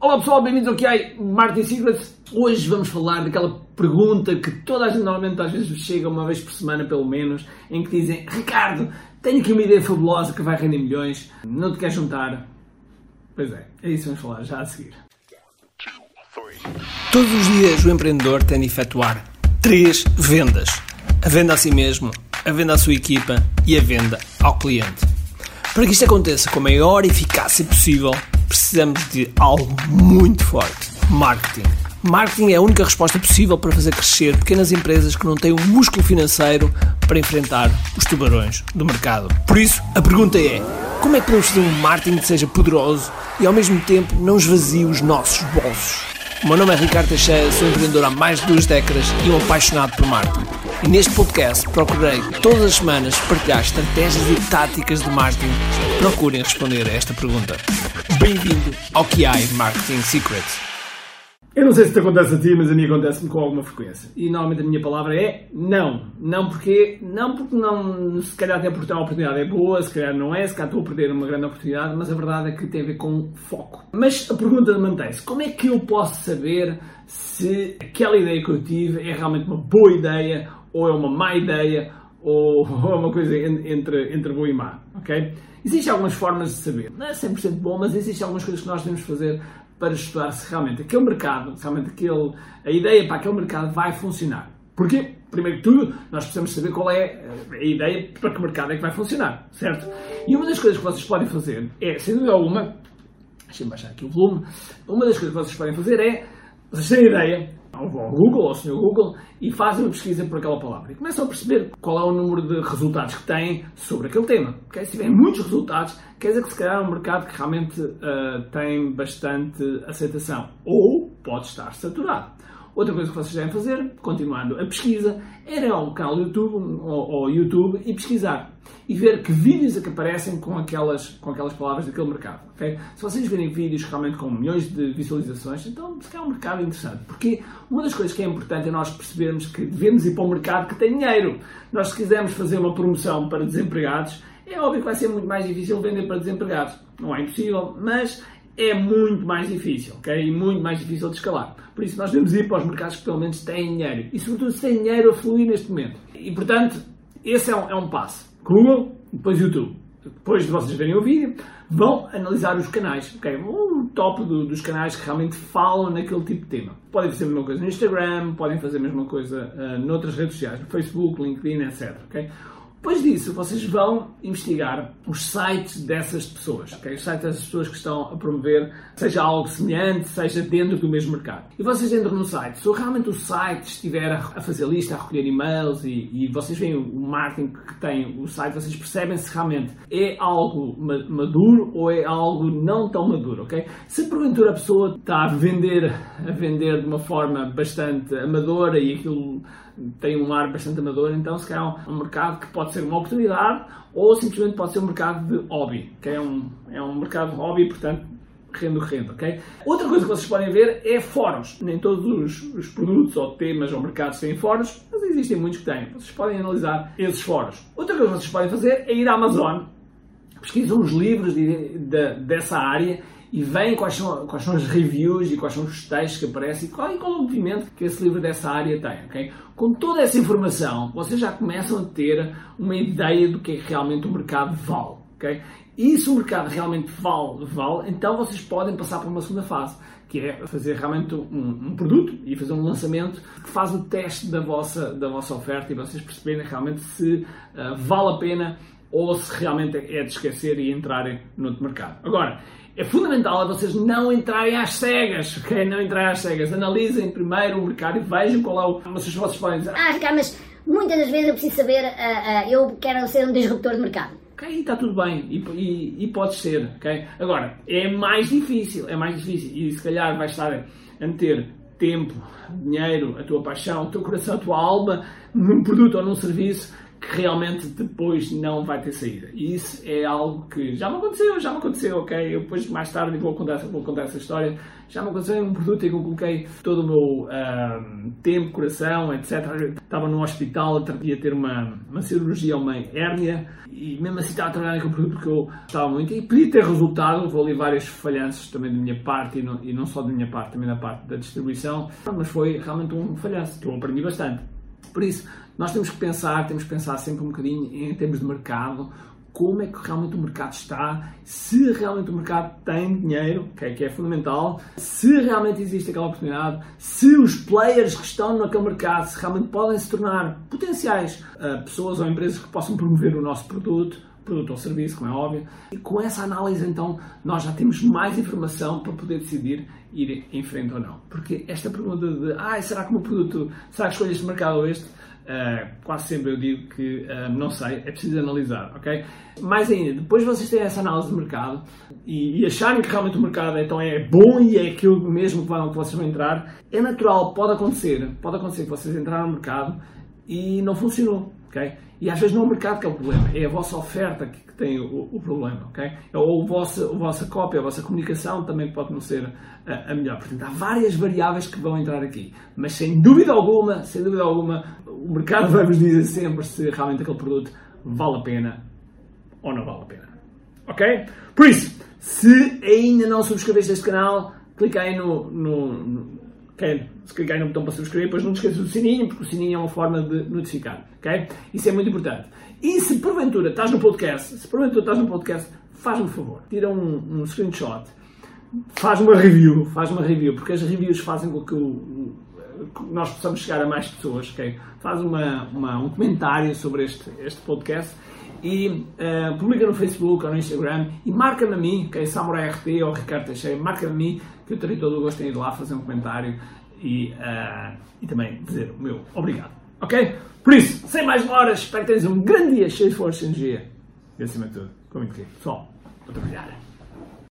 Olá pessoal, bem-vindos ao QI Martin Secrets. Hoje vamos falar daquela pergunta que toda a gente normalmente às vezes chega uma vez por semana pelo menos, em que dizem Ricardo, tenho aqui uma ideia fabulosa que vai render milhões, não te queres juntar? Pois é, é isso que vamos falar já a seguir. Todos os dias o empreendedor tem de efetuar três vendas: a venda a si mesmo, a venda à sua equipa e a venda ao cliente. Para que isto aconteça com a maior eficácia possível, precisamos de algo muito forte: marketing. Marketing é a única resposta possível para fazer crescer pequenas empresas que não têm um músculo financeiro para enfrentar os tubarões do mercado. Por isso, a pergunta é: como é que podemos fazer um marketing que seja poderoso e ao mesmo tempo não esvazie os nossos bolsos? Meu nome é Ricardo Teixeira, sou empreendedor há mais de duas décadas e um apaixonado por marketing. E neste podcast procurei todas as semanas partilhar estratégias e táticas de marketing procurem responder a esta pergunta. Bem-vindo ao QI Marketing Secrets. Eu não sei se te acontece a ti, mas a mim acontece-me com alguma frequência. E normalmente a minha palavra é não. Não porque, não porque não, se calhar até porque a oportunidade é boa, se calhar não é, se calhar estou a perder uma grande oportunidade, mas a verdade é que tem a ver com foco. Mas a pergunta mantém-se: como é que eu posso saber se aquela ideia que eu tive é realmente uma boa ideia, ou é uma má ideia, ou, é uma coisa entre, entre boa e má, ok? Existem algumas formas de saber. Não é 100% bom, mas existem algumas coisas que nós devemos fazer para estudar se realmente aquele mercado, realmente aquele, a ideia para aquele mercado vai funcionar. Porquê? Primeiro que tudo, nós precisamos saber qual é a ideia para que mercado é que vai funcionar, certo? E uma das coisas que vocês podem fazer é, sem dúvida alguma, deixem-me baixar aqui o volume, uma das coisas que vocês podem fazer é, vocês têm a ideia, ao Google, ao Sr. Google, e fazem uma pesquisa por aquela palavra. E começam a perceber qual é o número de resultados que têm sobre aquele tema. Okay? Se tiverem muitos resultados, quer dizer que se calhar é um mercado que realmente uh, tem bastante aceitação. Ou pode estar saturado. Outra coisa que vocês devem fazer, continuando a pesquisa, era ao canal do YouTube ou, ou YouTube e pesquisar e ver que vídeos é que aparecem com aquelas, com aquelas palavras daquele mercado. Okay? Se vocês verem vídeos realmente com milhões de visualizações, então se calhar é um mercado interessante. Porque uma das coisas que é importante é nós percebermos que devemos ir para um mercado que tem dinheiro. Nós, se quisermos fazer uma promoção para desempregados, é óbvio que vai ser muito mais difícil vender para desempregados. Não é impossível, mas é muito mais difícil, ok? E muito mais difícil de escalar. Por isso nós devemos ir para os mercados que pelo menos têm dinheiro. E sobretudo se têm dinheiro a fluir neste momento. E portanto, esse é um, é um passo. Google, depois YouTube. Depois de vocês verem o vídeo, vão analisar os canais, ok? O top do, dos canais que realmente falam naquele tipo de tema. Podem fazer a mesma coisa no Instagram, podem fazer a mesma coisa uh, noutras redes sociais, no Facebook, LinkedIn, etc, ok? Depois disso, vocês vão investigar os sites dessas pessoas, okay? os sites dessas pessoas que estão a promover, seja algo semelhante, seja dentro do mesmo mercado. E vocês entram no site. Se realmente o site estiver a fazer lista, a recolher e-mails e, e vocês veem o marketing que tem o site, vocês percebem se realmente é algo maduro ou é algo não tão maduro, ok? Se porventura a pessoa está a vender, a vender de uma forma bastante amadora e aquilo tem um ar bastante amador, então se calhar é um mercado que pode ser uma oportunidade ou simplesmente pode ser um mercado de hobby, que é um, é um mercado de hobby, portanto rendo rendo, ok? Outra coisa que vocês podem ver é fóruns. Nem todos os, os, produtos ou temas ou mercados têm fóruns, mas existem muitos que têm. Vocês podem analisar esses fóruns. Outra coisa que vocês podem fazer é ir à Amazon, pesquisam os livros de, de, dessa área e veem quais são, quais são as reviews e quais são os textos que aparecem e qual, e qual o movimento que esse livro dessa área tem. Okay? Com toda essa informação, vocês já começam a ter uma ideia do que é realmente o mercado vale. Okay? E se o mercado realmente vale, vale, então vocês podem passar para uma segunda fase, que é fazer realmente um, um, produto e fazer um lançamento que faz o teste da vossa, da vossa oferta e vocês perceberem realmente se uh, vale a pena ou se realmente é de esquecer e entrarem no outro mercado. Agora, é fundamental vocês não entrarem às cegas, ok? Não entrarem às cegas. Analisem primeiro o mercado e vejam qual é o. Vocês, vocês podem dizer. Ah, Ricardo, mas muitas das vezes eu preciso saber, uh, uh, eu quero ser um disruptor de mercado. Ok, está tudo bem e, e, e pode ser, ok? Agora, é mais difícil, é mais difícil e se calhar vais estar a meter tempo, dinheiro, a tua paixão, o teu coração, a tua alma num produto ou num serviço que realmente depois não vai ter saída. E isso é algo que já me aconteceu, já me aconteceu, ok? Eu depois mais tarde vou contar, vou contar essa história. Já me aconteceu um produto em que eu coloquei todo o meu um, tempo, coração, etc. estava no hospital, ia ter uma, uma cirurgia, uma hérnia, e mesmo assim estava a trabalhar naquele produto porque eu estava muito. E podia ter resultado, vou ali vários falhanços também da minha parte, e não, e não só da minha parte, também da parte da distribuição, mas foi realmente um falhanço, que eu aprendi bastante. Por isso, nós temos que pensar, temos que pensar sempre um bocadinho em termos de mercado, como é que realmente o mercado está, se realmente o mercado tem dinheiro, que é, que é fundamental, se realmente existe aquela oportunidade, se os players que estão naquele mercado se realmente podem se tornar potenciais uh, pessoas ou empresas que possam promover o nosso produto, produto ou serviço, como é óbvio. E com essa análise, então, nós já temos mais informação para poder decidir ir em frente ou não. Porque esta pergunta de, ah, será que o meu produto, será que escolho este mercado ou este? Uh, quase sempre eu digo que uh, não sei, é preciso analisar, ok? Mais ainda, depois vocês têm essa análise de mercado e, e acharem que realmente o mercado então é bom e é aquilo mesmo que, que vocês vão entrar, é natural, pode acontecer, pode acontecer que vocês entraram no mercado e não funcionou, ok? E às vezes não é o mercado que é o problema, é a vossa oferta que, que tem o, o, problema, ok? Ou a vossa, a vossa cópia, a vossa comunicação também pode não ser a, a, melhor. Portanto, há várias variáveis que vão entrar aqui. Mas sem dúvida alguma, sem dúvida alguma, o mercado vai vos dizer sempre se realmente aquele produto vale a pena ou não vale a pena. Ok? Por isso, se ainda não subscreveste este canal, clica aí no, no, no Okay? Se clicar no botão para subscrever, depois não te esqueças do sininho, porque o sininho é uma forma de notificar. Okay? Isso é muito importante. E se porventura estás no podcast, se porventura estás no podcast, faz-me um favor, tira um, um, screenshot, faz uma review, faz uma review, porque as reviews fazem com que, o, nós possamos chegar a mais pessoas. Okay? Faz uma, uma, um comentário sobre este, este podcast e uh, publica no Facebook ou no Instagram e marca-me a mim, que é Samurai RT ou Ricardo Teixeira, marca-me a mim que eu terei todo o gosto em ir lá fazer um comentário e, uh, e também dizer o meu obrigado. Ok? Por isso, sem mais demoras, espero que tenhas um grande dia cheio de força e energia. E acima de tudo, com muito querido. Pessoal, vou trabalhar.